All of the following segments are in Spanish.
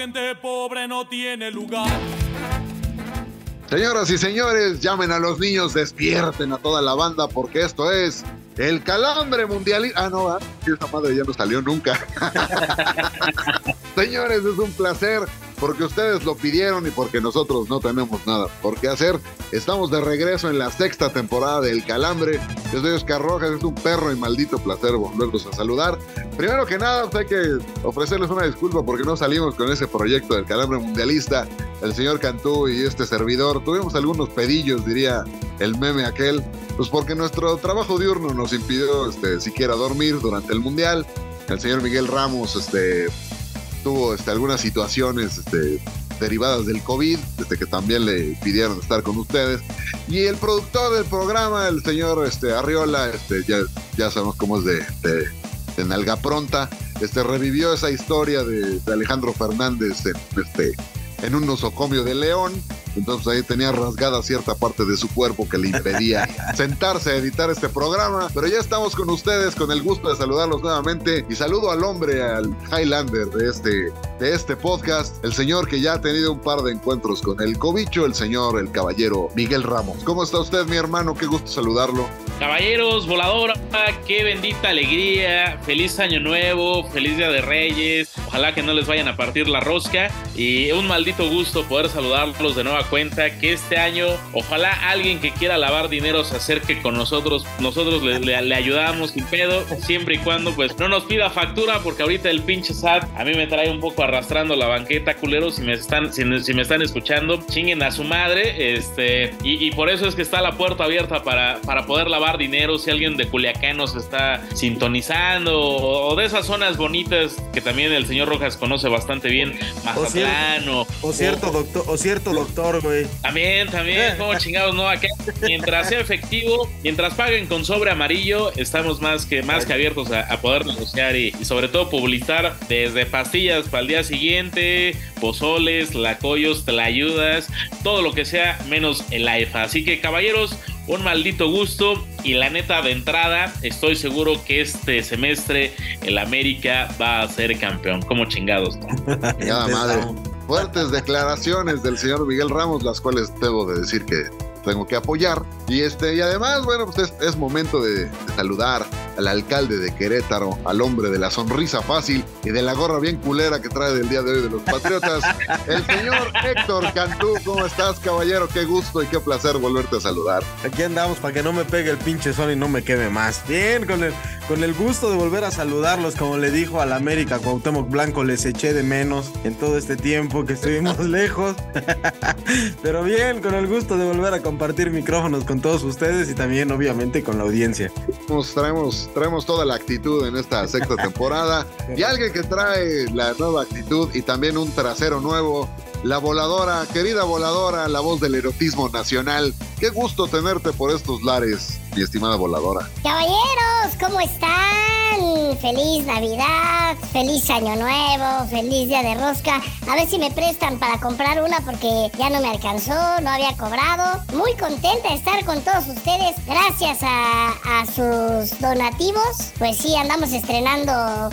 Gente pobre no tiene lugar. Señoras y señores, llamen a los niños, despierten a toda la banda porque esto es El Calambre Mundial. Ah, no, ah, esa madre ya no salió nunca. Señores, es un placer porque ustedes lo pidieron y porque nosotros no tenemos nada por qué hacer. Estamos de regreso en la sexta temporada del Calambre. Yo soy Oscar Rojas, es un perro y maldito placer volverlos a saludar. Primero que nada, pues, hay que ofrecerles una disculpa porque no salimos con ese proyecto del Calambre Mundialista. El señor Cantú y este servidor tuvimos algunos pedillos, diría el meme aquel, pues porque nuestro trabajo diurno nos impidió este, siquiera dormir durante el Mundial. El señor Miguel Ramos este, tuvo este, algunas situaciones este, derivadas del COVID, desde que también le pidieron estar con ustedes. Y el productor del programa, el señor este, Arriola, este, ya, ya sabemos cómo es de, de, de nalga pronta, este, revivió esa historia de, de Alejandro Fernández en, este, en un nosocomio de león. Entonces ahí tenía rasgada cierta parte de su cuerpo que le impedía sentarse a editar este programa. Pero ya estamos con ustedes, con el gusto de saludarlos nuevamente. Y saludo al hombre, al Highlander de este, de este podcast, el señor que ya ha tenido un par de encuentros con el cobicho, el señor, el caballero Miguel Ramos. ¿Cómo está usted, mi hermano? Qué gusto saludarlo. Caballeros, voladora, qué bendita alegría, feliz año nuevo, feliz día de Reyes, ojalá que no les vayan a partir la rosca y un maldito gusto poder saludarlos de cuenta, que este año ojalá alguien que quiera lavar dinero se acerque con nosotros, nosotros le, le, le ayudamos sin pedo, siempre y cuando pues no nos pida factura porque ahorita el pinche SAT a mí me trae un poco arrastrando la banqueta, culeros, si me están, si, si me están escuchando, chinguen a su madre, este, y, y por eso es que está la puerta abierta para, para poder lavar dinero, si alguien de Culiacán nos está sintonizando o, o, de esas zonas bonitas que también el señor Rojas conoce bastante bien, Mazatlán o, o, cierto doctor, o cierto doctor, güey. También, también, como chingados, no, acá mientras sea efectivo, mientras paguen con sobre amarillo, estamos más que más que abiertos a, a poder negociar y, y, sobre todo publicitar desde pastillas para el día siguiente, pozoles, lacoyos, tlayudas, todo lo que sea menos el AIFA. Así que caballeros, un maldito gusto y la neta de entrada estoy seguro que este semestre el América va a ser campeón como chingados ¿no? ya madre fuertes declaraciones del señor Miguel Ramos las cuales debo de decir que tengo que apoyar. Y este, y además, bueno, pues es, es momento de, de, saludar al alcalde de Querétaro, al hombre de la sonrisa fácil y de la gorra bien culera que trae del día de hoy de los Patriotas, el señor Héctor Cantú. ¿Cómo estás, caballero? Qué gusto y qué placer volverte a saludar. Aquí andamos para que no me pegue el pinche sol y no me queme más. Bien, con el, con el gusto de volver a saludarlos, como le dijo al América Cuauhtémoc Blanco, les eché de menos en todo este tiempo que estuvimos lejos. Pero bien, con el gusto de volver a compartir micrófonos con todos ustedes y también obviamente con la audiencia. Nos traemos, traemos toda la actitud en esta sexta temporada y alguien que trae la nueva actitud y también un trasero nuevo. La voladora, querida voladora, la voz del erotismo nacional. Qué gusto tenerte por estos lares, mi estimada voladora. Caballeros, ¿cómo están? Feliz Navidad, feliz Año Nuevo, feliz Día de Rosca. A ver si me prestan para comprar una porque ya no me alcanzó, no había cobrado. Muy contenta de estar con todos ustedes. Gracias a, a sus donativos. Pues sí, andamos estrenando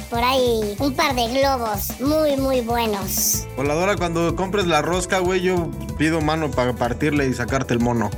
por ahí un par de globos muy, muy buenos. Voladora, cuando compres la rosca, güey, yo pido mano para partirle y sacarte el mono.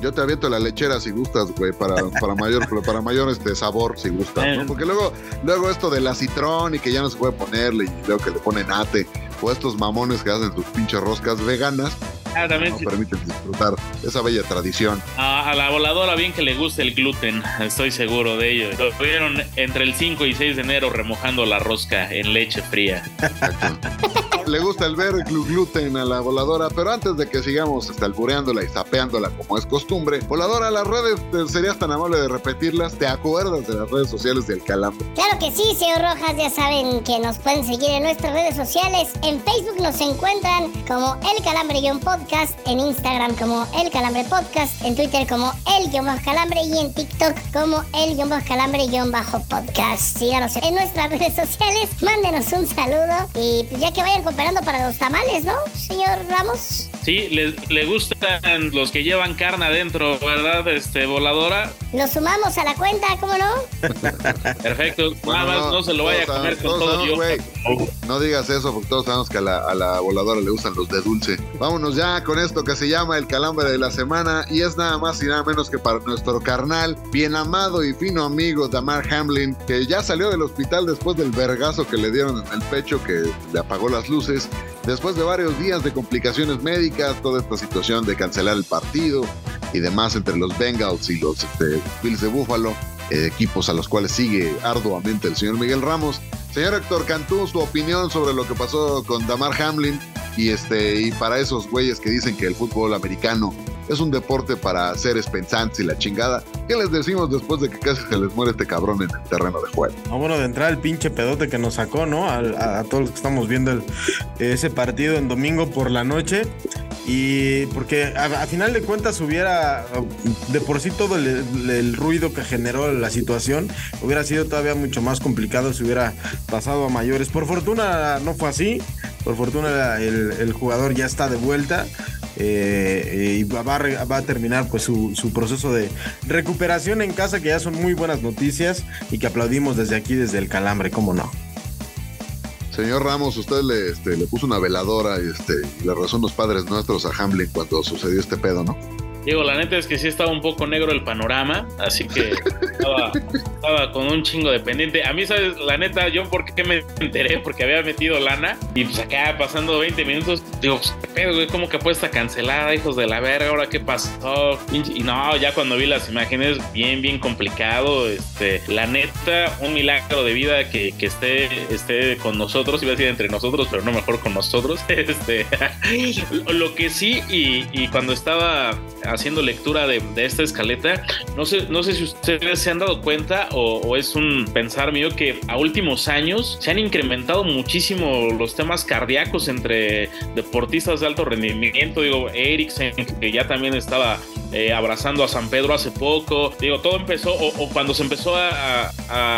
Yo te aviento la lechera si gustas, güey, para, para mayor, para mayor este sabor si gustas, ¿no? Porque luego, luego esto de la citrón y que ya no se puede ponerle y luego que le ponen ate, o estos mamones que hacen sus pinches roscas veganas, Ah, también no sí. permiten disfrutar esa bella tradición. a, a la voladora bien que le gusta el gluten, estoy seguro de ello. Lo vieron entre el 5 y 6 de enero remojando la rosca en leche fría. Le gusta el ver glu- gluten a la voladora, pero antes de que sigamos hasta albureándola y sapeándola como es costumbre, voladora, las redes, te- serías tan amable de repetirlas, ¿te acuerdas de las redes sociales del calambre? Claro que sí, señor Rojas, ya saben que nos pueden seguir en nuestras redes sociales. En Facebook nos encuentran como El Calambre-Podcast, en Instagram como El Calambre Podcast, en Twitter como El-Calambre y en TikTok como El-Calambre-Podcast. Síganos en nuestras redes sociales, mándenos un saludo y pues ya que vayan cooperando para los tamales, ¿no, señor Ramos? Sí, le, le gustan los que llevan carne adentro, ¿verdad? Este, voladora. Los sumamos a la cuenta, ¿cómo no? Perfecto. Bueno, Nada más no, se lo vaya a comer con todo yo. sabemos, güey, No digas eso porque todos sabemos que a la, a la voladora le gustan los de dulce. Vámonos ya con esto que se llama el calambre de la semana y es nada más y nada menos que para nuestro carnal, bien amado y fino amigo Damar Hamlin, que ya salió del hospital después del vergazo que le dieron en el pecho que le apagó las luces. Después de varios días de complicaciones médicas, toda esta situación de cancelar el partido y demás entre los Bengals y los este, Bills de Buffalo, eh, equipos a los cuales sigue arduamente el señor Miguel Ramos. Señor Héctor Cantú, su opinión sobre lo que pasó con Damar Hamlin y este y para esos güeyes que dicen que el fútbol americano es un deporte para seres pensantes y la chingada. ¿Qué les decimos después de que casi se les muere este cabrón en el terreno de juego? Ah, bueno, de entrada el pinche pedote que nos sacó, ¿no? A, a todos los que estamos viendo ese partido en domingo por la noche. Y porque a, final de cuentas hubiera, de por sí todo el, ruido que generó la situación, hubiera sido todavía mucho más complicado si hubiera pasado a mayores. Por fortuna no fue así. Por fortuna el, jugador ya está de vuelta. eh, y va, va a terminar pues su, su proceso de recuperación en casa, que ya son muy buenas noticias y que aplaudimos desde aquí, desde el calambre, cómo no. Señor Ramos, usted le, este, puso una veladora y, este, y le rezó unos padres nuestros a Hamlin cuando sucedió este pedo, ¿no? Digo, la neta es que sí estaba un poco negro el panorama, así que estaba, estaba con un chingo de pendiente. A mí, ¿sabes? La neta, yo por qué me enteré, porque había metido lana y pues acá pasando 20 minutos, digo, pues, ¿qué pedo, güey? ¿Cómo que apuesta cancelada, hijos de la verga? ¿Ahora qué pasó? Y no, ya cuando vi las imágenes, bien, bien complicado. Este, la neta, un milagro de vida que, que esté, esté con nosotros, iba a decir entre nosotros, pero no mejor con nosotros. Este, lo que sí, y, y cuando estaba haciendo lectura de, de esta escaleta, no sé, no sé si ustedes se han dado cuenta o, o es un pensar mío que a últimos años se han incrementado muchísimo los temas cardíacos entre deportistas de alto rendimiento. Digo, Eriksen, que ya también estaba eh, abrazando a San Pedro hace poco. Digo, todo empezó, o, cuando se empezó a,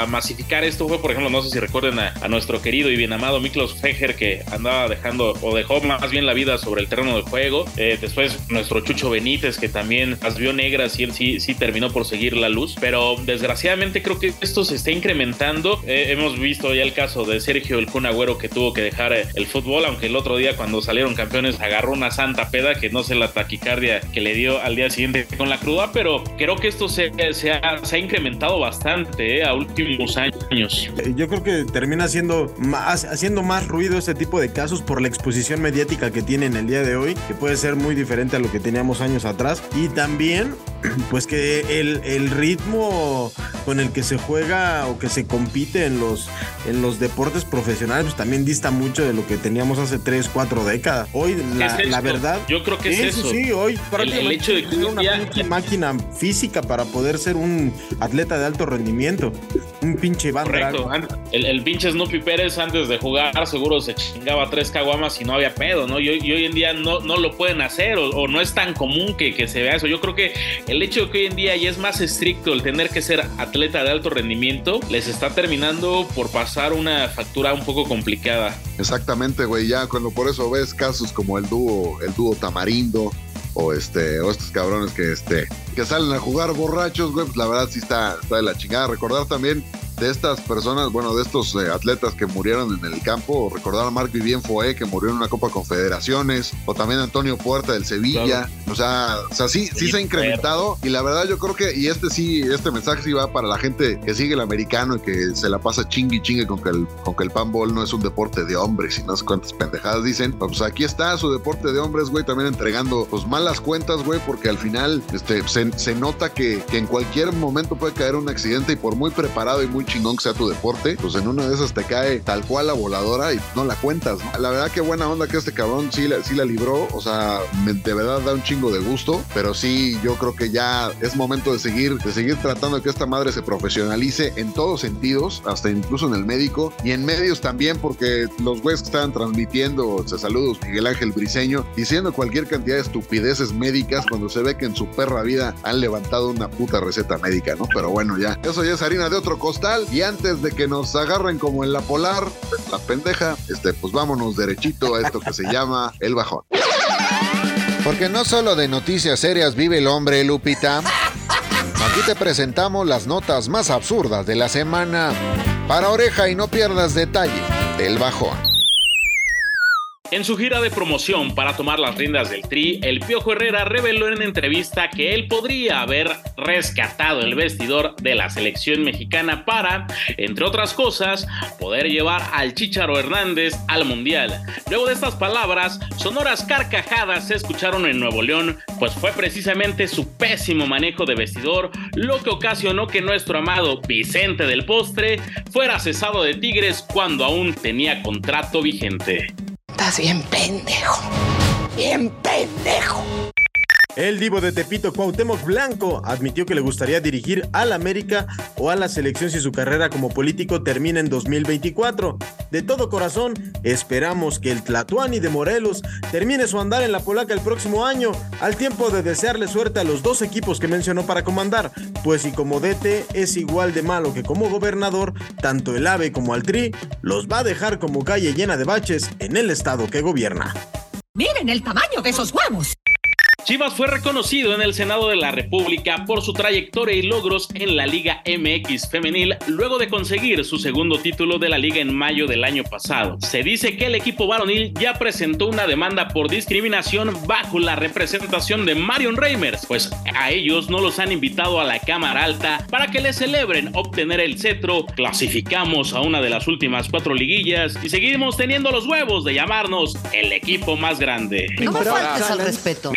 masificar esto fue, por ejemplo, no sé si recuerden a, nuestro querido y bien amado Miklos Fejer, que andaba dejando, o dejó más bien la vida sobre el terreno de juego. Eh, después nuestro Chucho Benítez, que también las vio negras y él sí, sí terminó por seguir la luz. Pero desgraciadamente creo que esto se está incrementando. Eh, hemos visto ya el caso de Sergio el Kun Agüero que tuvo que dejar el fútbol, aunque el otro día cuando salieron campeones agarró una santa peda que no sé la taquicardia que le dio al día siguiente con la cruda, pero creo que esto se, se ha, se ha incrementado bastante eh, a últimos años. Eh, Yo creo que termina siendo más, haciendo más ruido este tipo de casos por la exposición mediática que tienen el día de hoy, que puede ser muy diferente a lo que teníamos años atrás. Y también, pues que el, el ritmo con el que se juega o que se compite en los, en los deportes profesionales, pues también dista mucho de lo que teníamos hace 3, 4 décadas. Hoy, la, es la verdad... Yo creo que es eso. sí, hoy prácticamente hecho de que era un una día- pinche máquina física para poder ser un atleta de alto rendimiento. un pinche Van Correcto. El, el pinche Snoopy Pérez antes de jugar seguro se chingaba tres caguamas y no había pedo, ¿no? Y, hoy- y hoy en día no, no lo pueden hacer o, o no es tan común que, que se vea eso. Yo creo que el hecho de que hoy en día ya es más estricto el tener que ser atleta de alto rendimiento les está terminando por pasar una factura un poco complicada. Exactamente, güey. Ya cuando por eso ves casos como el dúo, el dúo Tamarindo, o este, o estos cabrones que este, que salen a jugar borrachos, güey, pues la verdad sí está, está de la chingada. Recordar también de estas personas, bueno, de estos eh, atletas que murieron en el campo, recordar a Marc Vivien Foé, que murió en una Copa Confederaciones, o también Antonio Puerta del Sevilla. O sea, o sea, sí, sí se ha incrementado. Y la verdad, yo creo que, y este sí, este mensaje sí va para la gente que sigue el americano y que se la pasa chingue y chingue con que el, con que el panball no es un deporte de hombres y no sé cuántas pendejadas dicen. Pues aquí está su deporte de hombres, güey, también entregando pues malas cuentas, güey, porque al final este, se, se nota que, que en cualquier momento puede caer un accidente y por muy preparado y muy chingón que sea tu deporte, pues en una de esas te cae tal cual la voladora y no la cuentas. ¿no? La verdad que buena onda que este cabrón sí la, sí la libró, o sea, de verdad da un chingo de gusto, pero sí yo creo que ya es momento de seguir, de seguir tratando de que esta madre se profesionalice en todos sentidos, hasta incluso en el médico y en medios también, porque los güeyes que estaban transmitiendo, se saludos Miguel Ángel Briseño, diciendo cualquier cantidad de estupideces médicas cuando se ve que en su perra vida han levantado una puta receta médica, ¿no? Pero bueno, ya, eso ya es harina de otro costal y antes de que nos agarren como en la polar, la pendeja, este, pues vámonos derechito a esto que se llama el bajón. Porque no solo de noticias serias vive el hombre, Lupita. Aquí te presentamos las notas más absurdas de la semana. Para oreja y no pierdas detalle del bajón. En su gira de promoción para tomar las riendas del Tri, el Piojo Herrera reveló en entrevista que él podría haber rescatado el vestidor de la selección mexicana para, entre otras cosas, poder llevar al Chicharo Hernández al Mundial. Luego de estas palabras, sonoras carcajadas se escucharon en Nuevo León, pues fue precisamente su pésimo manejo de vestidor lo que ocasionó que nuestro amado Vicente del Postre fuera cesado de Tigres cuando aún tenía contrato vigente. Estás bien pendejo. Bien pendejo. El divo de Tepito Cuauhtémoc Blanco admitió que le gustaría dirigir al América o a la selección si su carrera como político termina en 2024. De todo corazón, esperamos que el Tlatuani de Morelos termine su andar en la polaca el próximo año, al tiempo de desearle suerte a los dos equipos que mencionó para comandar, pues si como DT es igual de malo que como gobernador, tanto el AVE como al TRI los va a dejar como calle llena de baches en el estado que gobierna. Miren el tamaño de esos huevos. Chivas fue reconocido en el Senado de la República por su trayectoria y logros en la Liga MX femenil luego de conseguir su segundo título de la liga en mayo del año pasado. Se dice que el equipo varonil ya presentó una demanda por discriminación bajo la representación de Marion Reimers, pues a ellos no los han invitado a la Cámara Alta para que les celebren obtener el cetro. Clasificamos a una de las últimas cuatro liguillas y seguimos teniendo los huevos de llamarnos el equipo más grande. No me faltes al respeto.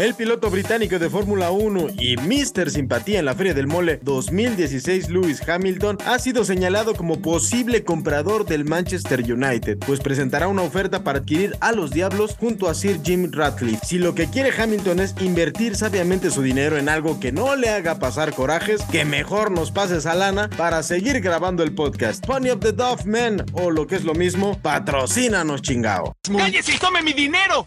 El piloto británico de Fórmula 1 y Mr. Simpatía en la Feria del Mole 2016, Lewis Hamilton, ha sido señalado como posible comprador del Manchester United, pues presentará una oferta para adquirir a los Diablos junto a Sir Jim Ratcliffe. Si lo que quiere Hamilton es invertir sabiamente su dinero en algo que no le haga pasar corajes, que mejor nos pase esa lana para seguir grabando el podcast. Pony of the Dove Man, o lo que es lo mismo, patrocínanos chingao. ¡Cállese y tome mi dinero!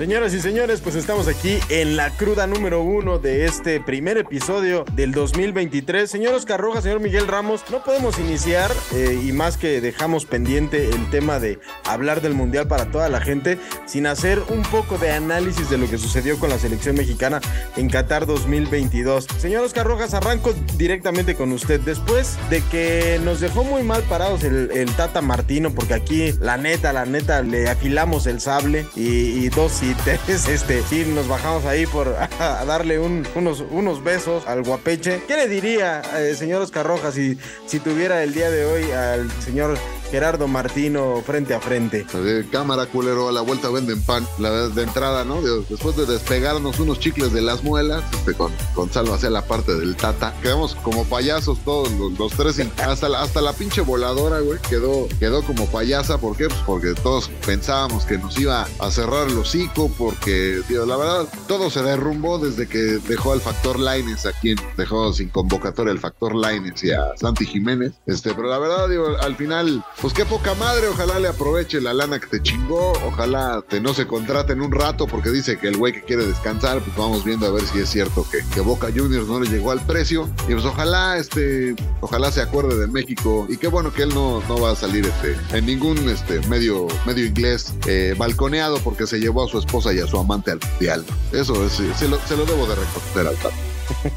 Señoras y señores, pues estamos aquí en la cruda número uno de este primer episodio del 2023. Señor Oscar Rojas, señor Miguel Ramos, no podemos iniciar eh, y más que dejamos pendiente el tema de hablar del Mundial para toda la gente sin hacer un poco de análisis de lo que sucedió con la selección mexicana en Qatar 2022. Señor Oscar Rojas, arranco directamente con usted. Después de que nos dejó muy mal parados el, Tata Martino, porque aquí la neta, la neta, le afilamos el sable y, y dos y tres, este, sí, nos bajamos ahí por darle un- unos, unos besos al guapeche. ¿Qué le diría, eh, señor Oscar Rojas, si, si tuviera el día de hoy al señor Gerardo Martino frente a frente. Cámara culero, a la vuelta venden pan. La de entrada, ¿no? De- Después de despegarnos unos chicles de las muelas, este, con, Salva hacia la parte del tata. Quedamos como payasos todos los, los tres. hasta, la, hasta la pinche voladora, güey, quedó, quedó como payasa. ¿Por qué? Pues porque todos pensábamos que nos iba a cerrar el hocico. Porque, tío, la verdad, todo se derrumbó desde que dejó al factor Lines a quien dejó sin convocatoria el factor Lines y a Santi Jiménez. Este, pero la verdad, digo, al final, pues qué poca madre. Ojalá le aproveche la lana que te chingó. Ojalá te no se contraten un rato porque dice que el güey que quiere descansar, pues vamos viendo a ver si es cierto que, que Boca Juniors no le llegó al precio. Y pues ojalá, este, ojalá se acuerde de México. Y qué bueno que él no, no va a salir este, en ningún este, medio, medio inglés eh, balconeado porque se llevó a su esposa y a su amante al mundial. Eso es, se, lo, se lo debo de reconocer al Tata.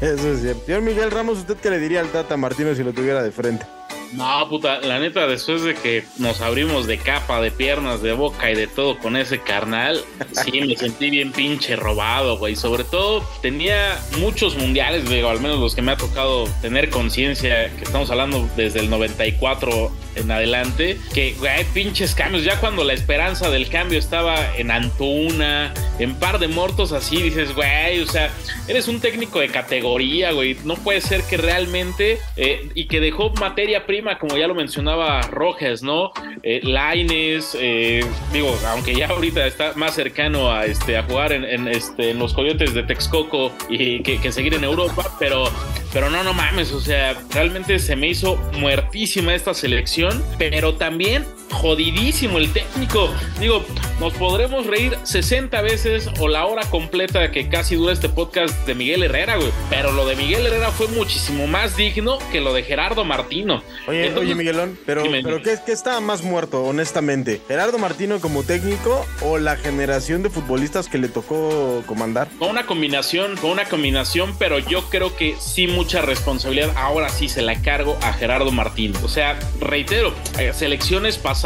Eso es cierto. Señor Miguel Ramos, ¿usted qué le diría al Tata Martino si lo tuviera de frente? No, puta, la neta, después de que nos abrimos de capa, de piernas, de boca y de todo con ese carnal, sí me sentí bien pinche robado, güey. Sobre todo, tenía muchos mundiales, digo, al menos los que me ha tocado tener conciencia, que estamos hablando desde el 94 en adelante, que, güey, pinches cambios. Ya cuando la esperanza del cambio estaba en Antuna, en par de muertos así, dices, güey, o sea, eres un técnico de categoría, güey. No puede ser que realmente, eh, y que dejó materia prima, como ya lo mencionaba Rojas, ¿no? Eh, Laines, eh, digo, aunque ya ahorita está más cercano a, este, a jugar en, en, este, en los Coyotes de Texcoco y que, que seguir en Europa, pero, pero no, no mames, o sea, realmente se me hizo muertísima esta selección, pero también jodidísimo el técnico. Digo, nos podremos reír 60 veces o la hora completa que casi dura este podcast de Miguel Herrera, güey. Pero lo de Miguel Herrera fue muchísimo más digno que lo de Gerardo Martino. Oye, Entonces, oye Miguelón, pero, dime, pero. ¿qué, qué estaba más muerto, honestamente? ¿Gerardo Martino como técnico o la generación de futbolistas que le tocó comandar? Con una combinación, con una combinación, pero yo creo que sí mucha responsabilidad. Ahora sí se la cargo a Gerardo Martino. O sea, reitero, eh, selecciones pasadas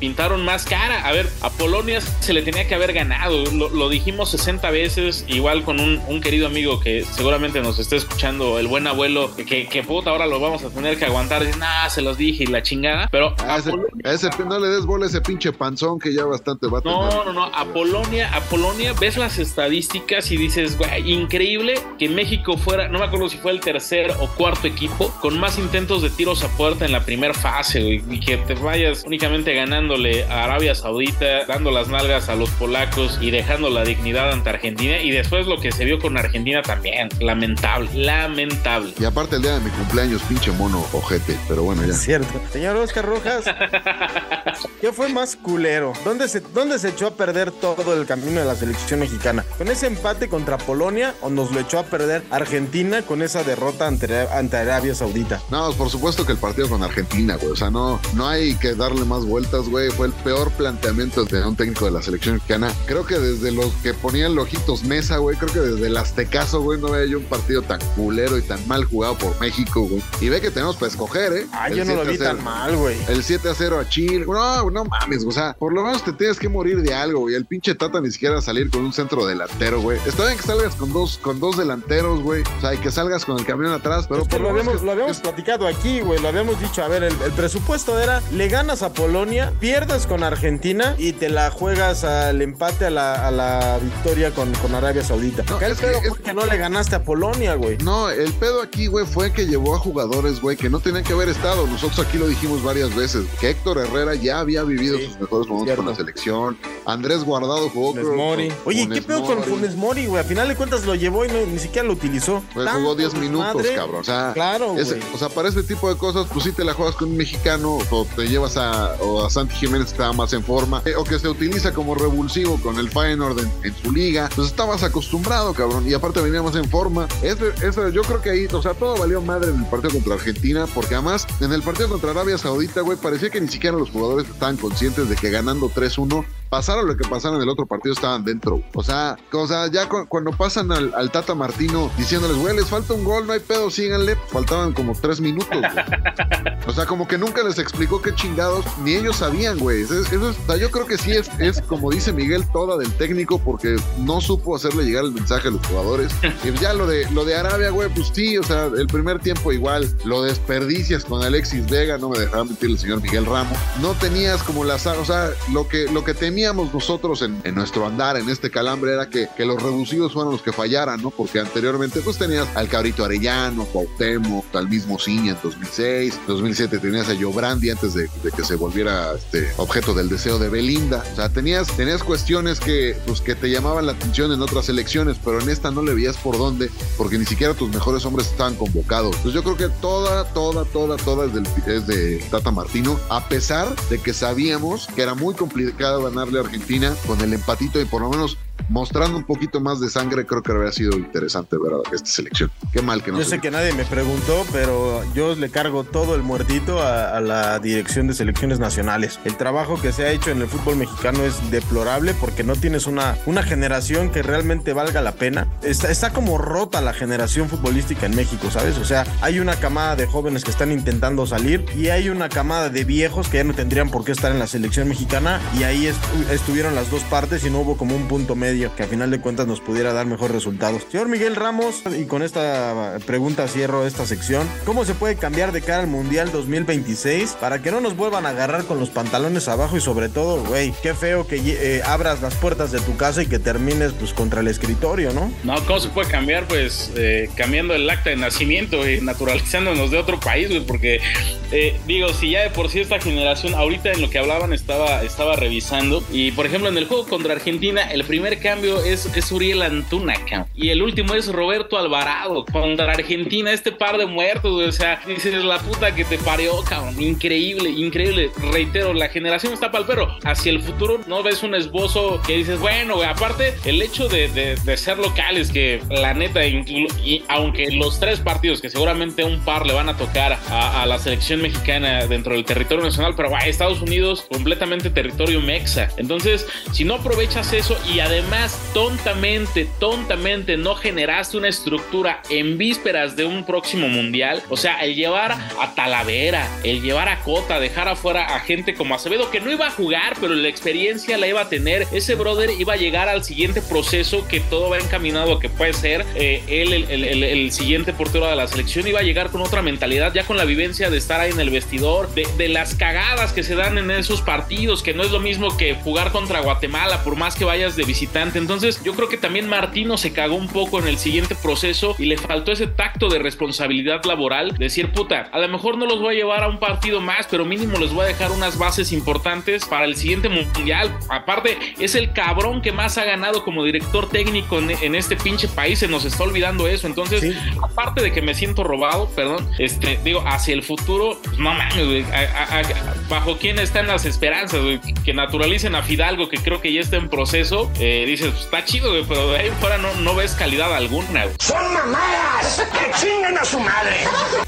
pintaron más cara. A ver, a Polonia se le tenía que haber ganado. Lo, lo dijimos 60 veces, igual con un, un querido amigo que seguramente nos está escuchando, el buen abuelo, que, que puta, ahora lo vamos a tener que aguantar. Nah, se los dije y la chingada. Pero A a ese, Polonia- a ese- no le des bola a ese pinche panzón que ya bastante va a tener. No, no, no. A Polonia, a Polonia ves las estadísticas y dices, güey, increíble que México fuera, no me acuerdo si fue el tercer o cuarto equipo con más intentos de tiros a puerta en la primera fase, güey, y que te vayas únicamente ganándole a Arabia Saudita, dando las nalgas a los polacos y dejando la dignidad ante Argentina. Y después lo que se vio con Argentina también, lamentable, lamentable. Y aparte el día de mi cumpleaños, pinche mono ojete. Pero bueno, ya. Es cierto. Señor Oscar Rojas, ¿qué fue más culero? ¿Dónde se, ¿Dónde se echó a perder todo el camino de la selección mexicana? ¿Con ese empate contra Polonia o nos lo echó a perder Argentina con esa derrota ante, ante Arabia Saudita? No, por supuesto que el partido con Argentina, güey. O sea, no, no hay que darle más vueltas, güey. Fue el peor planteamiento de un técnico de la selección mexicana. Creo que desde los que ponían lojitos mesa, güey. Creo que desde el Aztecaso, güey, no había yo un partido tan culero y tan mal jugado por México, güey. Y ve que tenemos para escoger, ¿eh? Ah, El yo no lo 7 a vi 0. tan mal, güey. El 7 a 0 a Chile. No, no mames, o sea, por lo menos te tienes que morir de algo, güey. El pinche Tata ni siquiera salir con un centro delantero, güey. Está bien que salgas con dos, con dos delanteros, güey. O sea, y que salgas con el camión atrás, pero Es que por lo menos habíamos, que- lo habíamos platicado aquí, güey. Lo habíamos dicho. A ver, el, el presupuesto era: le ganas a Polonia, pierdes con Argentina y te la juegas al empate a la, a la victoria con, con Arabia Saudita. No, Acá el es que- pedo es- fue que no le ganaste a Polonia, güey. No, el pedo aquí, güey, fue que llevó a jugadores, güey, que no tenían que haber estado. Nosotros aquí lo dijimos varias veces, que Héctor Herrera ya había vivido Sí, sus mejores momentos cierto. con la selección. Andrés Guardado jugó Funes Mori. con Oye, ¿qué pedo con. Funes Mori, güey? A final de cuentas lo llevó y no- ni siquiera lo utilizó. Pues jugó 10 minutos, cabrón. O sea, Claro, ese- o sea, para este tipo de cosas, pues sí te la juegas con un mexicano, o te llevas a, o a Santi Jiménez estaba más en forma, eh, o que se utiliza como revulsivo con el Feyenoord en, en su liga. Pues estabas acostumbrado, cabrón. Y aparte venía más en forma. Ese- ese- yo creo que ahí, o sea, todo valió madre en el partido contra Argentina, porque además en el partido contra Arabia Saudita, güey, parecía que ni siquiera los jugadores estaban conscientes de que ganando 3-1 pasara lo que pasara en el otro partido, estaban dentro. O sea, o sea ya cu- cuando pasan al, al Tata Martino diciéndoles, güey, les falta un gol, no hay pedo, síganle, faltaban como tres minutos. O sea, como que nunca les explicó qué chingados, ni ellos sabían, güey. Eso es- eso es- o sea, yo creo que sí es, es, como dice Miguel, toda del técnico, porque no supo hacerle llegar el mensaje a los jugadores. Y ya lo de, lo de Arabia, güey, pues sí, o sea, el primer tiempo igual, lo desperdicias con Alexis Vega, no me dejará mentir el señor Miguel Ramos. No tenías como las, o sea, lo que, lo que nosotros en, en nuestro andar, en este calambre, era que, que los reducidos fueran los que fallaran, ¿no? Porque anteriormente, pues tenías al Cabrito Arellano, Cuauhtémoc, al mismo Ciña en 2006, 2007 tenías a Brandi antes de, de que se volviera este, objeto del deseo de Belinda. O sea, tenías, tenías cuestiones que, pues, que te llamaban la atención en otras elecciones, pero en esta no le veías por dónde, porque ni siquiera tus mejores hombres estaban convocados. Entonces yo creo que toda, toda, toda, toda es, del, es de Tata Martino, a pesar de que sabíamos que era muy complicado Argentina con el empatito y por lo menos mostrando un poquito más de sangre, creo que habría sido interesante ver a esta selección. Qué mal que no Yo sé que nadie me preguntó, pero yo le cargo todo el muertito a, a la dirección de selecciones nacionales. El trabajo que se ha hecho en el fútbol mexicano es deplorable porque no tienes una, una generación que realmente valga la pena. Está, está como rota la generación futbolística en México, ¿sabes? O sea, hay una camada de jóvenes que están intentando salir y hay una camada de viejos que ya no tendrían por qué estar en la selección mexicana y ahí estu- estuvieron las dos partes y no hubo como un punto medio que a final de cuentas nos pudiera dar mejores resultados. Señor Miguel Ramos, y con esta pregunta cierro esta sección, ¿cómo se puede cambiar de cara al Mundial 2026 para que no nos vuelvan a agarrar con los pantalones abajo y sobre todo, güey, qué feo que eh, abras las puertas de tu casa y que termines pues contra el escritorio, ¿no? No, ¿cómo se puede cambiar? Pues eh, cambiando el acta de nacimiento y naturalizándonos de otro país, güey, porque eh, digo, si ya de por sí esta generación, ahorita en lo que hablaban estaba, estaba revisando, y por ejemplo en el juego contra Argentina, el primer cambio es, es Uriel Antuna, cabrón, y el último es Roberto Alvarado, contra Argentina, este par de muertos, güey, o sea, dices la puta que te parió, cabrón, increíble, increíble, reitero, la generación está pa'l perro, hacia el futuro no ves un esbozo que dices, bueno, aparte el hecho de, de- de ser locales, que la neta, y aunque los tres partidos, que seguramente un par le van a tocar a, a la selección mexicana dentro del territorio nacional, pero güey, Estados Unidos completamente territorio mexa. Entonces, si no aprovechas eso y además tontamente, tontamente no generaste una estructura en vísperas de un próximo mundial, o sea, el llevar a Talavera, el llevar a Cota, dejar afuera a gente como Acevedo que no iba a jugar, pero la experiencia la iba a tener, ese brother iba a llegar al siguiente proceso que todo va encaminado a que puede ser eh, él el, siguiente portero de la selección, iba a llegar con otra mentalidad, ya con la vivencia de estar ahí en el vestidor, de, de las cagadas que se dan en esos partidos, que no es lo mismo que jugar contra Guatemala, por más que vayas de visitante. Entonces, yo creo que también Martino se cagó un poco en el siguiente proceso y le faltó ese tacto de responsabilidad laboral, decir, puta, a lo mejor no los voy a llevar a un partido más, pero mínimo les voy a dejar unas bases importantes para el siguiente mundial. Aparte, es el cabrón que más ha ganado como director técnico en, en este pinche país, se nos está olvidando eso. Entonces, Sí. aparte de que me siento robado, perdón, este, digo, hacia el futuro, pues, no mames, güey, a- a- a- bajo quién están las esperanzas, güey, que naturalicen a Fidalgo, que creo que ya está en proceso, eh, dices, pues, está chido, güey, pero de ahí fuera no, no ves calidad alguna, güey. ¡Son mamadas! ¡Que chinguen a su madre!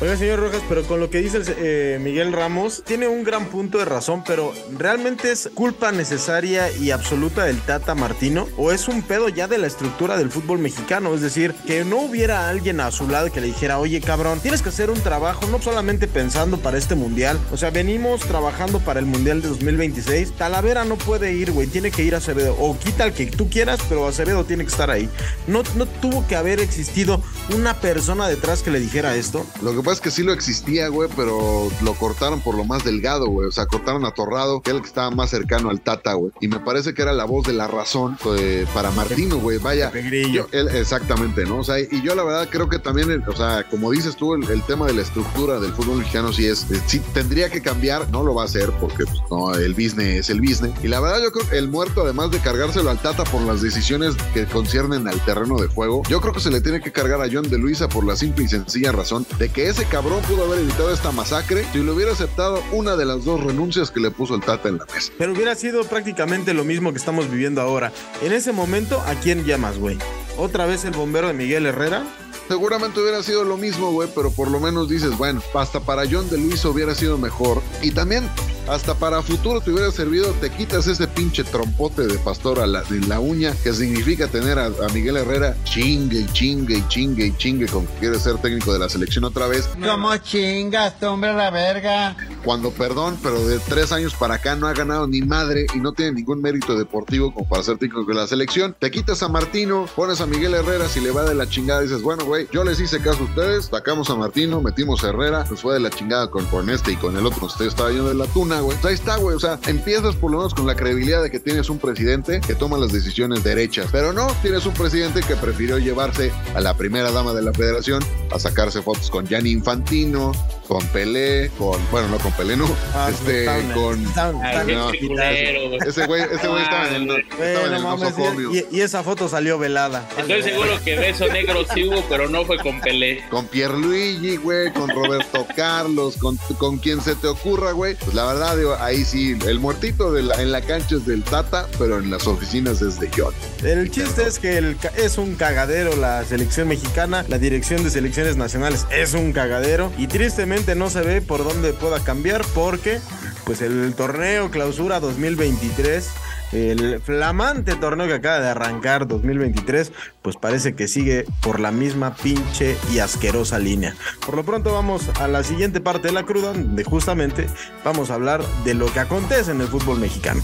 Oiga, señor Rojas, pero con lo que dice el, eh, Miguel Ramos, tiene un gran punto de razón, pero ¿realmente es culpa necesaria y absoluta del Tata Martino? ¿O es un pedo ya de la estructura del fútbol mexicano? Es decir, que no hubiera alguien a su lado que le dijera, oye, cabrón, tienes que hacer un trabajo, no solamente pensando para este mundial. O sea, venimos trabajando para el mundial de 2026. Talavera no puede ir, güey, tiene que ir a Acevedo. O quita el que tú quieras, pero Acevedo tiene que estar ahí. No, no tuvo que haber existido una persona detrás que le dijera esto. Lo que pasa es que sí lo existía, güey, pero lo cortaron por lo más delgado, güey. O sea, cortaron a Torrado, que era el que estaba más cercano al Tata, güey. Y me parece que era la voz de la razón eh, para Martino, güey. Vaya. Yo- él- exactamente, ¿no? O sea, y yo la verdad creo que también, o sea, como dices tú, el, el tema de la estructura del fútbol mexicano sí es, eh, sí tendría que cambiar, no lo va a hacer porque, pues, no, el business es el business. Y la verdad yo creo que el muerto, además de cargárselo al Tata por las decisiones que conciernen al terreno de juego, yo creo que se le tiene que cargar a John de Luisa por la simple y sencilla razón de que ese cabrón pudo haber evitado esta masacre si le hubiera aceptado una de las dos renuncias que le puso el Tata en la mesa. Pero hubiera sido prácticamente lo mismo que estamos viviendo ahora. En ese momento, ¿a quién llamas, güey? ¿Otra vez el bombero de Miguel Herrera? Seguramente hubiera sido lo mismo, güey, pero por lo menos dices, bueno, hasta para John de Luisa hubiera sido mejor. Y también hasta para futuro te hubiera servido, te quitas ese pinche trompote de pastor a la, en la uña, que significa tener a, a Miguel Herrera chingue y chingue y chingue y chingue con que quiere ser técnico de la selección otra vez. ¿Cómo chingas, hombre, la verga? Cuando, perdón, pero de tres años para acá no ha ganado ni madre y no tiene ningún mérito deportivo como para ser técnico de la selección. Te quitas a Martino, pones a Miguel Herrera, si le va de la chingada, dices, bueno, güey, yo les hice caso a ustedes, sacamos a Martino, metimos a Herrera, pues fue de la chingada con, con este y con el otro, usted estaba yendo de la tuna, güey. Pues ahí está, güey, o sea, empiezas por lo menos con la credibilidad de que tienes un presidente que toma las decisiones derechas, pero no, tienes un presidente que prefirió llevarse a la primera dama de la federación a sacarse fotos con Gianni Infantino, con Pelé, con, bueno, no con Pelé, no, Ah, este, está- con... Ah, no, güey. ese güey, ese güey estaba en el, Güey, estaba en no el mames, y, y esa foto salió velada. Estoy seguro que beso negro sí hubo, pero no fue con Pelé. con Pierluigi, güey, con Roberto Carlos, con, con quien se te ocurra, güey. Pues la verdad, digo, ahí sí, el muertito de la- en la cancha es del Tata, pero en las oficinas es de John. El chiste es que el es un cagadero la selección mexicana, la dirección de selecciones nacionales es un cagadero y tristemente no se ve por dónde pueda cambiar porque pues el torneo clausura 2023, el flamante torneo que acaba de arrancar 2023, pues parece que sigue por la misma pinche y asquerosa línea. Por lo pronto vamos a la siguiente parte de la cruda, donde justamente vamos a hablar de lo que acontece en el fútbol mexicano.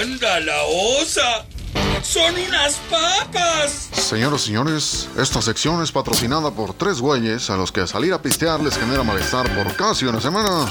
¡Anda la osa! ¡Son unas papas! Señoras y señores, esta sección es patrocinada por tres güeyes a los que salir a pistear les genera malestar por casi una semana.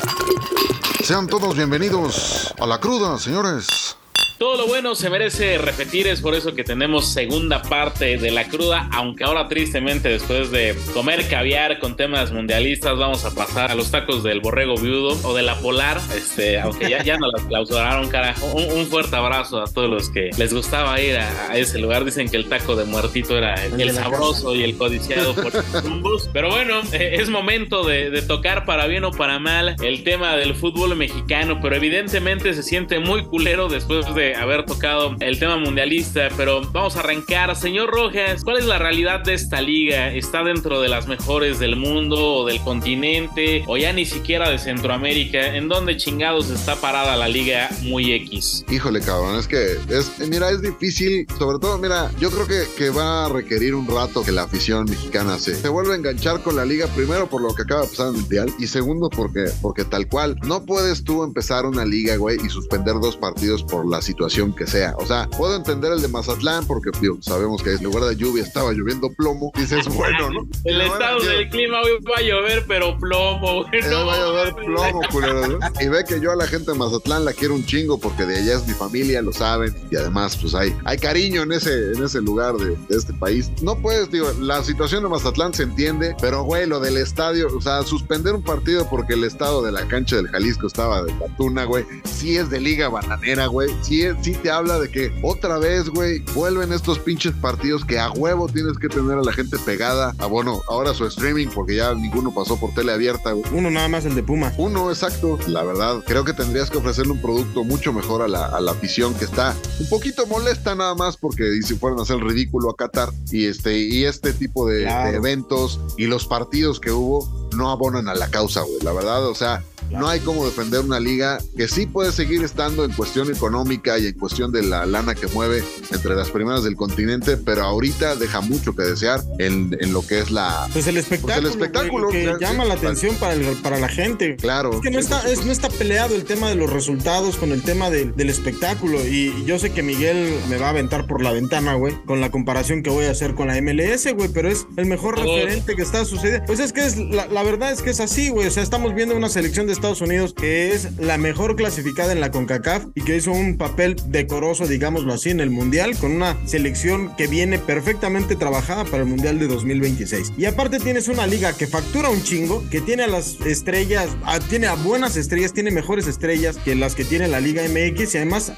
Sean todos bienvenidos a la cruda, señores. Todo lo bueno se merece repetir, es por eso que tenemos segunda parte de la cruda, aunque ahora tristemente después de comer caviar con temas mundialistas vamos a pasar a los tacos del borrego viudo o de la polar, este, aunque ya, ya nos las clausuraron, carajo. Un, un fuerte abrazo a todos los que les gustaba ir a, a ese lugar, dicen que el taco de muertito era el, el sabroso y el codiciado por los rumbos. Pero bueno, eh, es momento de, de tocar para bien o para mal el tema del fútbol mexicano, pero evidentemente se siente muy culero después de haber tocado el tema mundialista, pero vamos a arrancar. Señor Rojas, ¿cuál es la realidad de esta liga? ¿Está dentro de las mejores del mundo o del continente o ya ni siquiera de Centroamérica? ¿En dónde chingados está parada la liga muy X? Híjole, cabrón, es que es, mira, es difícil, sobre todo, mira, yo creo que, que va a requerir un rato que la afición mexicana se, se vuelva a enganchar con la liga, primero por lo que acaba de pasar en Mundial, y segundo porque, porque tal cual, no puedes tú empezar una liga, güey, y suspender dos partidos por la situación que sea. O sea, puedo entender el de Mazatlán porque digo, sabemos que en lugar de lluvia estaba lloviendo plomo, dices, bueno, ¿no? El estado del clima hoy va a llover, pero plomo, güey. Eh, No, va a llover plomo, culero, ¿no? Y ve que yo a la gente de Mazatlán la quiero un chingo porque de allá es mi familia, lo saben. Y además, pues hay, hay cariño en ese, en ese lugar de, de este país. No puedes, digo, la situación de Mazatlán se entiende, pero güey, lo del estadio, o sea, suspender un partido porque el estado de la cancha del Jalisco estaba de la tuna, güey. Sí es de liga bananera, güey. Sí, es- sí te habla de que otra vez, güey, vuelven estos pinches partidos que a huevo tienes que tener a la gente pegada. A bueno, ahora su streaming porque ya ninguno pasó por tele abierta, güey. Uno nada más el de Puma. Uno, exacto. La verdad, creo que tendrías que ofrecerle un producto mucho mejor a la, a la afición que está un poquito molesta nada más porque y si fueran a hacer el ridículo a Qatar y este, y este tipo de, Claro. de eventos y los partidos que hubo no abonan a la causa, güey. La verdad, o sea, no hay como defender una liga que sí puede seguir estando en cuestión económica y en cuestión de la lana que mueve entre las primeras del continente, pero ahorita deja mucho que desear en, en lo que es la... Pues el espectáculo, Pues el espectáculo, que claro, llama sí, la atención para, el- para la gente. Claro. Es que no sí, está, es- no está peleado el tema de los resultados con el tema del- del espectáculo. Y, yo sé que Miguel me va a aventar por la ventana, güey, con la comparación que voy a hacer con la MLS, güey, pero es el mejor referente que está sucediendo. Pues es que es la, la verdad es que es así, güey. O sea, estamos viendo una selección de Estados Unidos que es la mejor clasificada en la CONCACAF y que hizo un papel decoroso, digámoslo así, en el Mundial, con una selección que viene perfectamente trabajada para el Mundial de 2026. Y aparte tienes una liga que factura un chingo, que tiene a las estrellas, a- tiene a buenas estrellas, tiene mejores estrellas que las que tiene la Liga MX y además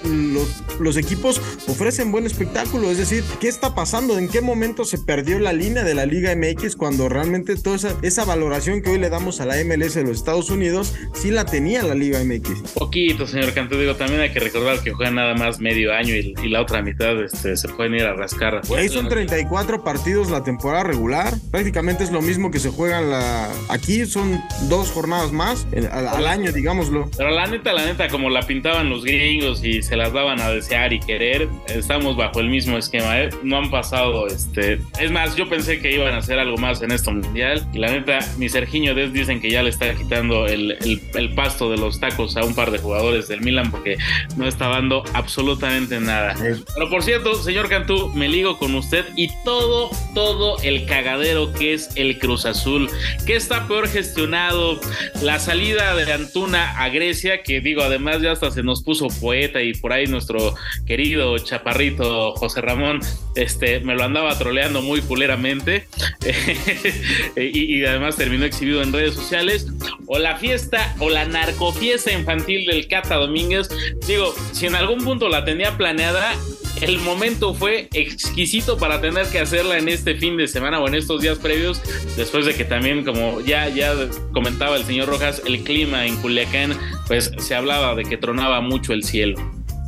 los, equipos ofrecen buen espectáculo. Es decir, ¿qué está pasando? ¿En qué momento se perdió la línea de la Liga MX cuando realmente toda esa valoración que hoy le damos a la MLS de los Estados Unidos sí la tenía la Liga MX. Poquito, señor Cantú. Digo, también hay que recordar que juegan nada más medio año y, y la otra mitad este, se pueden ir a rascar. Ahí son 34 partidos la temporada regular. Prácticamente es lo mismo que se juegan la. Aquí son dos jornadas más al, al año, digámoslo. Pero la neta, la neta, como la pintaban los gringos y se las daban a desear y querer, estamos bajo el mismo esquema. ¿eh? No han pasado, este. Es más, yo pensé que iban a hacer algo más en esto mundial. Y la neta, mi Serginho Des dicen que ya le está quitando el, el, el pasto de los tacos a un par de jugadores del Milan porque no está dando absolutamente nada. Pero por cierto, señor Cantú, me ligo con usted y todo, todo el cagadero que es el Cruz Azul, que está peor gestionado. La salida de Antuna a Grecia, que digo, además ya hasta se nos puso poeta y por ahí nuestro querido chaparrito José Ramón, este, me lo andaba troleando muy culeramente y, y además terminó exhibido en redes sociales. O la fiesta o la narcofiesta infantil del Cata Domínguez. Digo, si en algún punto la tenía planeada, el momento fue exquisito para tener que hacerla en este fin de semana o en estos días previos, después de que también, como ya, ya comentaba el señor Rojas, el clima en Culiacán, pues se hablaba de que tronaba mucho el cielo.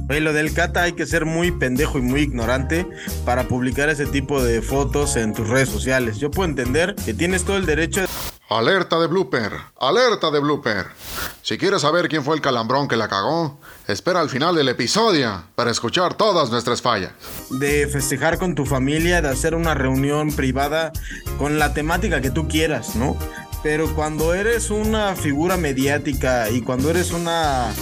Oye, lo del Cata hay que ser muy pendejo y muy ignorante para publicar ese tipo de fotos en tus redes sociales. Yo puedo entender que tienes todo el derecho de... Alerta de blooper, alerta de blooper. Si quieres saber quién fue el calambrón que la cagó, espera al final del episodio para escuchar todas nuestras fallas. De festejar con tu familia, de hacer una reunión privada con la temática que tú quieras, ¿no? Pero cuando eres una figura mediática y cuando eres una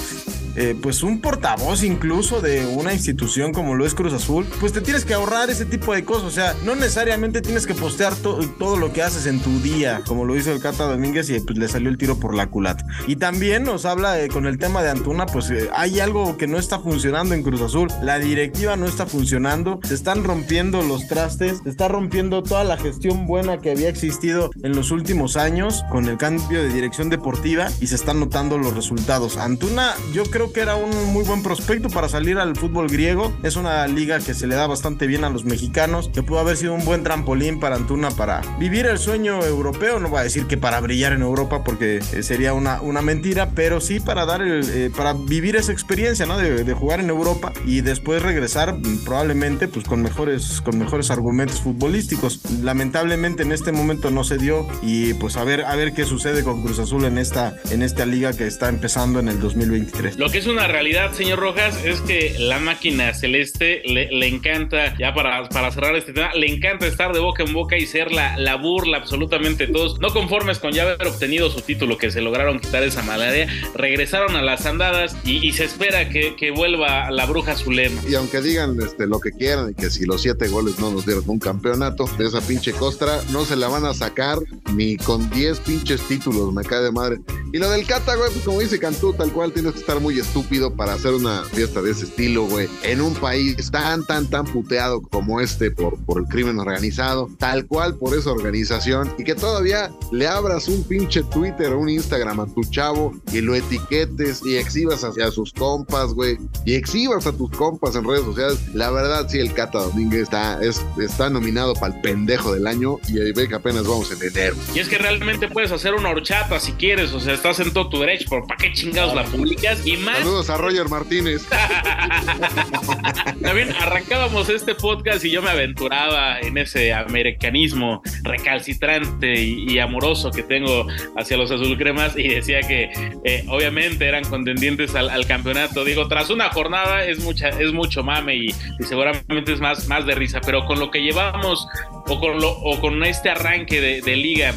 eh, pues un portavoz incluso de una institución como lo es Cruz Azul, pues te tienes que ahorrar ese tipo de cosas. O sea, no necesariamente tienes que postear to todo lo que haces en tu día, como lo hizo el Cata Domínguez y pues le salió el tiro por la culata. Y también nos habla eh, con el tema de Antuna, pues eh, hay algo que no está funcionando en Cruz Azul. La directiva no está funcionando, se están rompiendo los trastes, se está rompiendo toda la gestión buena que había existido en los últimos años con el cambio de dirección deportiva y se están notando los resultados. Antuna, yo creo que era un muy buen prospecto para salir al fútbol griego. Es una liga que se le da bastante bien a los mexicanos, que pudo haber sido un buen trampolín para Antuna para vivir el sueño europeo. No voy a decir que para brillar en Europa porque sería una, una mentira, pero sí para dar el, eh, para vivir esa experiencia, ¿no? De, de, jugar en Europa y después regresar probablemente pues con mejores, con mejores argumentos futbolísticos. Lamentablemente en este momento no se dio y pues a ver, a ver qué sucede con Cruz Azul en esta, en esta liga que está empezando en el 2023. Que es una realidad, señor Rojas, es que la máquina celeste le, encanta, ya para, para, cerrar este tema, le encanta estar de boca en boca y ser la, la burla absolutamente todos. No conformes con ya haber obtenido su título, que se lograron quitar esa malaria, regresaron a las andadas y, y se espera que, que, vuelva la bruja Zulema. Y aunque digan este, lo que quieran y que si los siete goles no nos dieron un campeonato de esa pinche costra, no se la van a sacar ni con 10 pinches títulos, me cae de madre. Y lo del Cata, güey, pues como dice Cantú, tal cual tienes que estar muy estúpido para hacer una fiesta de ese estilo, güey. En un país tan, tan, tan puteado como este por, el crimen organizado, tal cual por esa organización, y que todavía le abras un pinche Twitter o un Instagram a tu chavo y lo etiquetes y exhibas hacia sus compas, güey, y exhibas a tus compas en redes sociales. La verdad, sí, el Cata Domínguez está, es, está nominado para el pendejo del año y ahí ve que apenas vamos en enero. Y es que realmente puedes hacer una horchata si quieres, o sea, estás en todo tu derecho, pero ¿para qué chingados la publicas? Y más. Saludos a Roger Martínez. También arrancábamos este podcast y yo me aventuraba en ese americanismo recalcitrante y, y amoroso que tengo hacia los azulcremas y decía que eh, obviamente eran contendientes al, al, campeonato. Digo, tras una jornada es mucha, es mucho mame y, y, seguramente es más, más de risa, pero con lo que llevamos o con, lo, o con este arranque de, de liga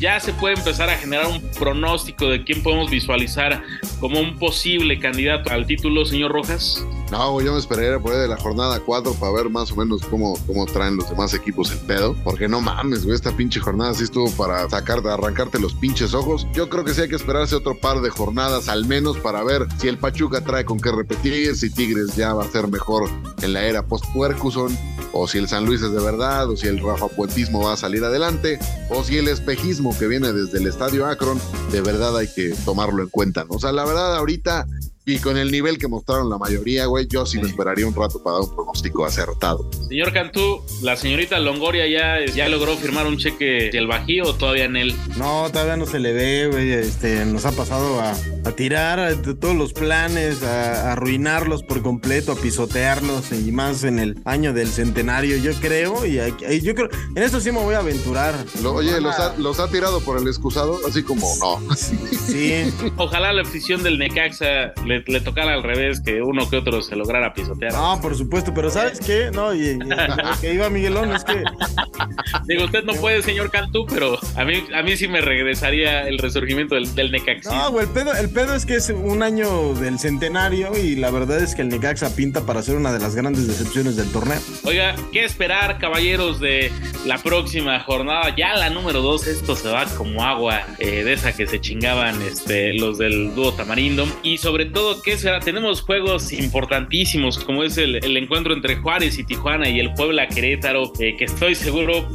ya se puede empezar a generar un pronóstico de quién podemos visualizar como un posible candidato al título, señor Rojas? No, yo me esperaría por ahí de la jornada 4 para ver más o menos cómo, cómo traen los demás equipos el pedo. Porque no mames, güey, esta pinche jornada sí estuvo para sacar, arrancarte los pinches ojos. Yo creo que sí hay que esperarse otro par de jornadas al menos para ver si el Pachuca trae con qué repetir, si Tigres ya va a ser mejor en la era post-Puercuson, o si el San Luis es de verdad, o si el Rafa Puentismo va a salir adelante, o si el espejismo que viene desde el estadio Akron, de verdad hay que tomarlo en cuenta. O sea, la verdad, ahorita y con el nivel que mostraron la mayoría, güey, yo sí me esperaría un rato para dar un pronóstico acertado. Señor Cantú, la señorita Longoria ya, ya logró firmar un cheque del Bajío o todavía en él. No, todavía no se le ve, güey. Este, nos ha pasado a, a tirar a- todos los planes, a, a arruinarlos por completo, a pisotearlos y más en el año del centenario, yo creo. Y aquí- y yo creo, en esto sí me voy a aventurar. Lo- oye, los ha, los ha tirado por el excusado, así como no. Sí. Ojalá la afición del Necaxa le, le tocara al revés, que uno que otro se lograra pisotear. No, por supuesto, pero ¿sabes qué? No, y, y- que iba Miguelón es que Digo, usted no puede, señor Cantú, pero a mí, a mí sí me regresaría el resurgimiento del, del Necaxa. No, güey, el pedo, el pedo es que es un año del centenario y la verdad es que el Necaxa pinta para ser una de las grandes decepciones del torneo. Oiga, ¿qué esperar, caballeros, de la próxima jornada? Ya la número dos, esto se va como agua eh, de esa que se chingaban este, los del dúo Tamarindo. Y sobre todo, ¿qué será? Tenemos juegos importantísimos, como es el, el encuentro entre Juárez y Tijuana y el Puebla Querétaro, eh, que estoy seguro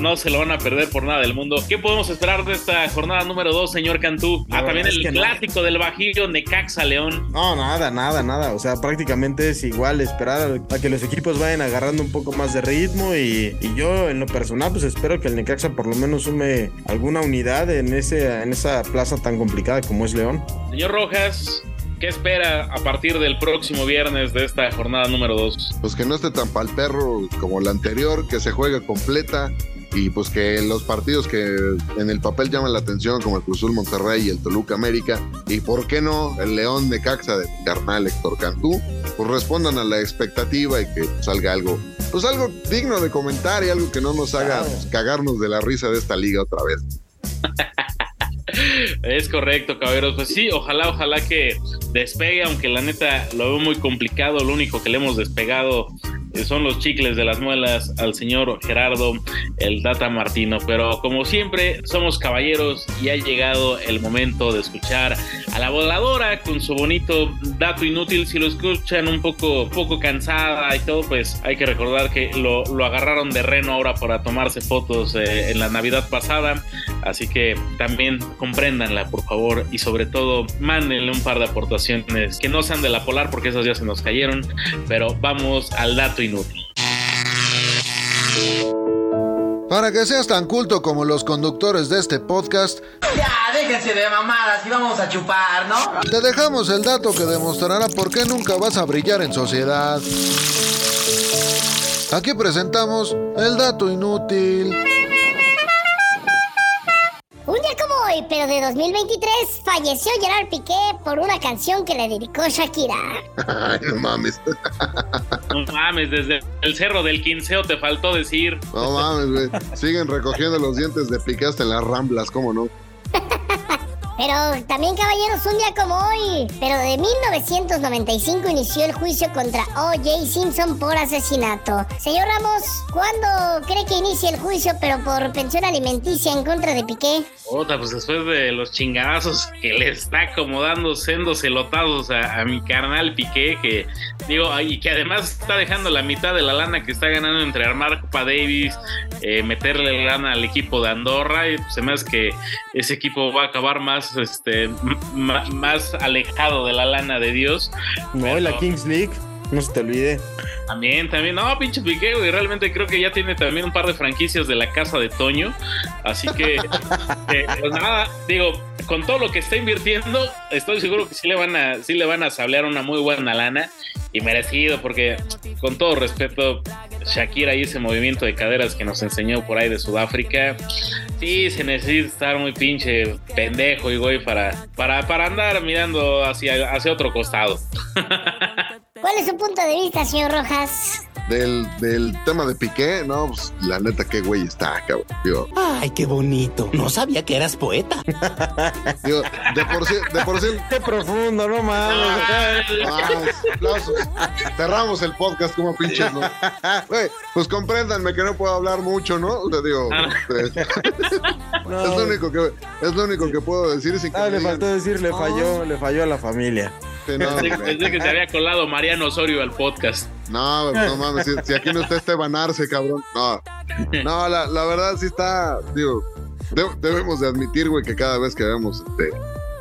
no se lo van a perder por nada del mundo. ¿Qué podemos esperar de esta jornada número dos, señor Cantú? La Ah, también el no. clásico del Bajío, Necaxa León. No, nada, nada, nada. O sea, prácticamente es igual esperar a que los equipos vayan agarrando un poco más de ritmo y, y yo en lo personal pues espero que el Necaxa por lo menos sume alguna unidad en, ese, en esa plaza tan complicada como es León. Señor Rojas, ¿qué espera a partir del próximo viernes de esta jornada número 2? Pues que no esté tan pal perro como la anterior, que se juegue completa y pues que los partidos que en el papel llaman la atención, como el Cruzul Monterrey y el Toluca América, y por qué no el León de Caxa de carnal Héctor Cantú, pues respondan a la expectativa y que salga algo, pues algo digno de comentar y algo que no nos haga Claro. pues, cagarnos de la risa de esta liga otra vez. Es correcto, caballeros. Pues sí, ojalá, ojalá que despegue, aunque la neta lo veo muy complicado. Lo único que le hemos despegado eh, son los chicles de las muelas al señor Gerardo, el Data Martino. Pero como siempre, somos caballeros y ha llegado el momento de escuchar a la voladora con su bonito dato inútil. Si lo escuchan un poco, poco cansada y todo, pues hay que recordar que lo, lo agarraron de reno ahora para tomarse fotos eh, en la Navidad pasada. Así que también compréndanla, por favor, y sobre todo mándenle un par de aportaciones que no sean de la polar, porque esas ya se nos cayeron. Pero vamos al dato inútil. Para que seas tan culto como los conductores de este podcast, Ya, déjense de mamadas y vamos a chupar, ¿no? te dejamos el dato que demostrará por qué nunca vas a brillar en sociedad. Aquí presentamos el dato inútil. Un día como hoy, pero de 2023, falleció Gerard Piqué por una canción que le dedicó Shakira. Ay, no mames. No mames, desde el cerro del quinceo te faltó decir. No mames, güey. Siguen recogiendo los dientes de pique hasta en las ramblas, ¿cómo no? Pero también, caballeros, un día como hoy, pero de 1995 inició el juicio contra O.J. Simpson por asesinato. Señor Ramos, ¿cuándo cree que inicie el juicio, pero por pensión alimenticia en contra de Piqué? Otra, pues después de los chingadazos que le está acomodando sendos elotazos a, mi carnal Piqué, que digo, y que además está dejando la mitad de la lana que está ganando entre armar Copa Davis, eh, meterle lana al equipo de Andorra, y pues, hace que ese equipo va a acabar más, este, m- ma- más alejado de la lana de Dios. No, la Kings League, no se te olvide. También, también. No, pinche Piqué, güey. Realmente creo que ya tiene también un par de franquicias de la casa de Toño. Así que, eh, pues nada, digo, con todo lo que está invirtiendo, estoy seguro que sí le van a, sí le van a sablear una muy buena lana y merecido, porque con todo respeto, Shakira y ese movimiento de caderas que nos enseñó por ahí de Sudáfrica, sí se necesita estar muy pinche pendejo y güey para, para, para andar mirando hacia, hacia otro costado. ¿Cuál es su punto de vista, señor Rojas? Del, del tema de Piqué, no, pues la neta, qué güey está, cabrón. Digo, Ay, qué bonito. No sabía que eras poeta. digo, de por sí, de por sí. Qué profundo, no mames. Aplausos. Cerramos el podcast como pinches, ¿no? Güey, pues compréndanme que no puedo hablar mucho, ¿no? Sea, digo, este, No, es lo único que es lo único que puedo decir sin que Ah, le digan, faltó decir, le falló, le falló a la familia. sí, no, pensé que se había colado Mariano Osorio al podcast. No, no mames, si, si aquí no está Esteban Arce, cabrón. No, no la, la verdad sí está, digo, de- debemos de admitir, güey, que cada vez que vemos este,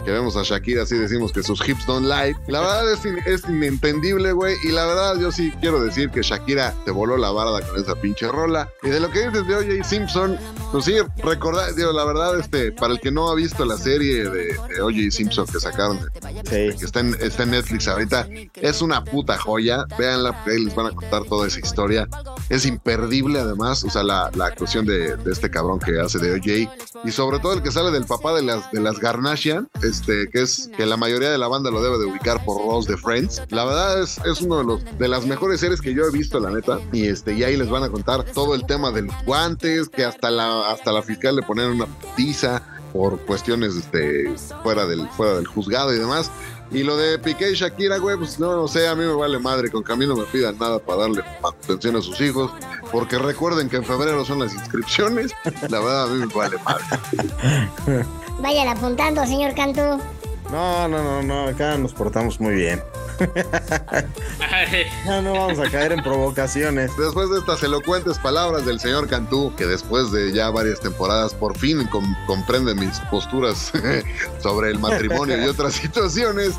que vemos a Shakira así decimos que sus hips don't lie. La verdad es, in- es inentendible, güey. Y la verdad yo sí quiero decir que Shakira te voló la barda con esa pinche rola. Y de lo que dices de O.J. Simpson, pues sí, recordar, digo, la verdad, este, para el que no ha visto la serie de, de O.J. Simpson que sacaron, de- que está en, está en Netflix ahorita, es una puta joya. Véanla, porque ahí les van a contar toda esa historia. Es imperdible además, o sea, la, la actuación de, de este cabrón que hace de O.J. Y sobre todo el que sale del papá de las, de las Garnashian, este, que es que la mayoría de la banda lo debe de ubicar por Ross de Friends. La verdad es, es uno de los de las mejores series que yo he visto, la neta. Y este, y ahí les van a contar todo el tema de los guantes, que hasta la, hasta la fiscal le ponen una putiza por cuestiones este, fuera, del, fuera del juzgado y demás. Y lo de Piqué y Shakira, güey, pues no, no sé, a mí me vale madre, con que me pidan nada para darle atención a sus hijos, porque recuerden que en febrero son las inscripciones, la verdad a mí me vale madre. Vayan apuntando, señor Cantú. No, no, no, no, acá nos portamos muy bien. Ya no vamos a caer en provocaciones. Después de estas elocuentes palabras del señor Cantú, que después de ya varias temporadas por fin com- comprende mis posturas sobre el matrimonio y otras situaciones,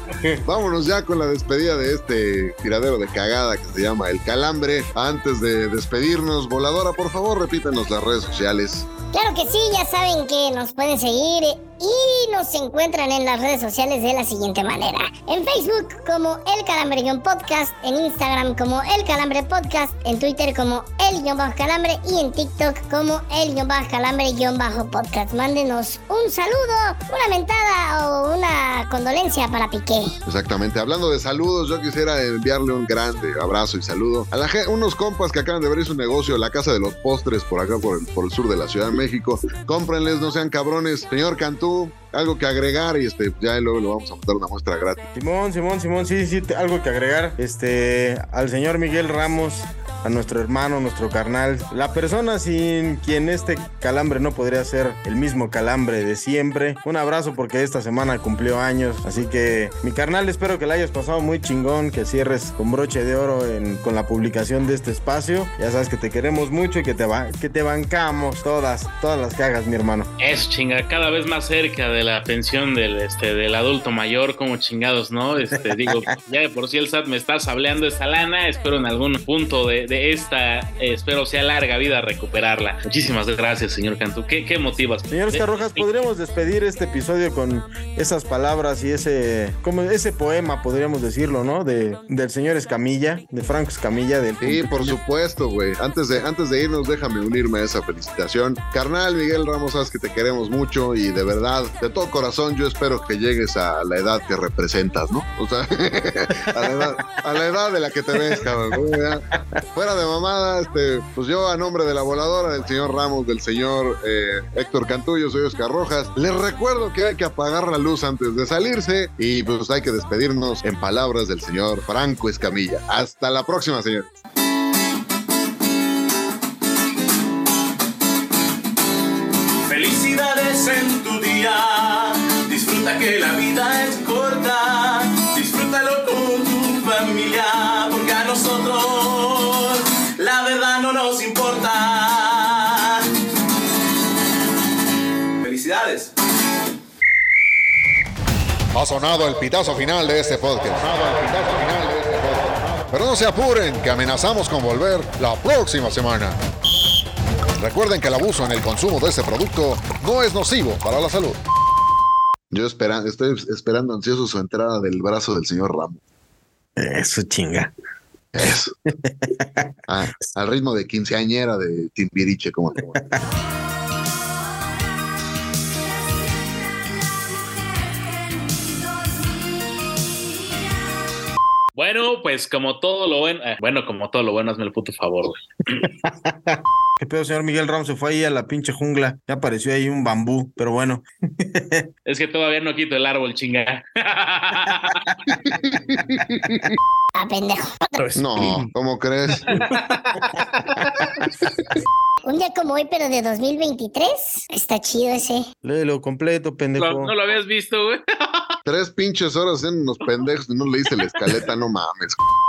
vámonos ya con la despedida de este tiradero de cagada que se llama El Calambre. Antes de despedirnos, Voladora, por favor, repítanos las redes sociales. Claro que sí, ya saben que nos pueden seguir y nos encuentran en las redes sociales de la siguiente manera. En Facebook como El Calambre Podcast, en Instagram como El Calambre Podcast, en Twitter como El Calambre y en TikTok como El Calambre Podcast. Mándenos un saludo, una mentada o una condolencia para Piqué. Exactamente. Hablando de saludos, yo quisiera enviarle un grande abrazo y saludo a la unos compas que acaban de abrir su negocio, la Casa de los Postres, por acá, por el, por el sur de la Ciudad de México. Cómprenles, no sean cabrones. Señor Cantú, algo que agregar y este, ya luego le vamos a mandar una muestra gratis. Simón, Simón, Simón, sí, sí, algo que agregar. Este, al señor Miguel Ramos, a nuestro hermano, nuestro carnal, la persona sin quien este calambre no podría ser el mismo calambre de siempre. Un abrazo porque esta semana cumplió años, así que mi carnal, espero que la hayas pasado muy chingón, que cierres con broche de oro en- con la publicación de este espacio. Ya sabes que te queremos mucho y que te, que te bancamos todas, todas las que hagas, mi hermano. Eso, chinga, cada vez más cerca de la pensión del, este, del adulto mayor, como chingados, ¿no? Este, digo, ya de por sí el SAT me está sableando esa lana, espero en algún punto de, de esta, eh, espero sea larga vida recuperarla. Muchísimas gracias, señor Cantú. ¿Qué, qué motivas? Señor Oscar Rojas, ¿podríamos despedir este episodio con esas palabras y ese, como ese poema, podríamos decirlo, ¿no? De, del señor Escamilla, de Franco Escamilla. Del Sí, por supuesto, güey. Antes de, antes de irnos, déjame unirme a esa felicitación. Carnal Miguel Ramos, sabes que te queremos mucho y de verdad, de todo corazón, yo espero que llegues a la edad que representas, ¿no? O sea, a la edad, de la que te ves, cabrón. Fuera de mamada, este, pues yo a nombre de la voladora, del señor Ramos, del señor eh, Héctor Cantullo, soy Oscar Rojas, les recuerdo que hay que apagar la luz antes de salirse y pues hay que despedirnos en palabras del señor Franco Escamilla. Hasta la próxima, señores. Disfruta que la vida es corta. Disfrútalo con tu familia. Porque a nosotros la verdad no nos importa. Felicidades. Ha sonado el pitazo final de este podcast. Pero no se apuren, que amenazamos con volver la próxima semana. Recuerden que el abuso en el consumo de este producto no es nocivo para la salud. Yo espera, estoy esperando ansioso su entrada del brazo del señor Ramos. Eso chinga. Eso. Ah, al ritmo de quinceañera de Timbiriche, como como- Bueno, pues como todo lo bueno, eh, bueno, como todo lo bueno, hazme el puto favor, güey. ¿Qué pedo, señor Miguel Ramos? Se fue ahí a la pinche jungla. Ya apareció ahí un bambú, pero bueno. Es que todavía no quito el árbol, chinga. Ah, pendejo. No, ¿cómo crees? Un día como hoy, pero de 2023. Está chido ese. Léelo completo, pendejo. ¿No, no lo habías visto, güey? Tres pinches horas en unos pendejos y no leíste la escaleta, no mames.